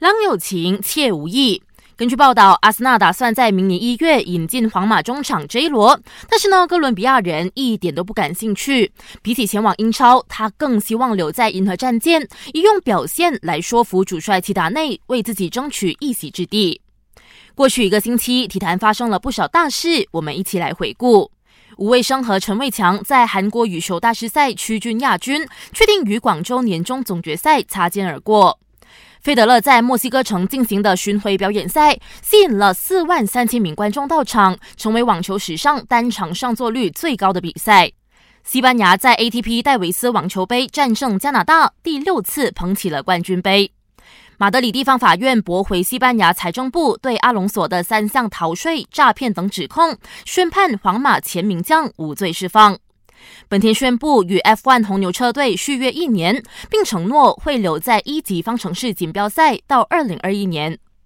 郎有情，妾无意。根据报道，阿森纳打算在明年一月引进皇马中场 J 罗，但是呢，哥伦比亚人一点都不感兴趣。比起前往英超，他更希望留在银河战舰，以用表现来说服主帅齐达内，为自己争取一席之地。过去一个星期，体坛发生了不少大事，我们一起来回顾。吴卫生和陈卫强在韩国羽球大师赛区军亚军，确定与广州年终总决赛擦肩而过。费德勒在墨西哥城进行的巡回表演赛，吸引了四万三千名观众到场，成为网球史上单场上座率最高的比赛。西班牙在 ATP 戴维斯网球杯战胜加拿大，第六次捧起了冠军杯。马德里地方法院驳回西班牙财政部对阿隆索的三项逃税、诈骗等指控，宣判皇马前名将无罪释放。本田宣布与 F1 红牛车队续约一年，并承诺会留在一级方程式锦标赛到二零二一年。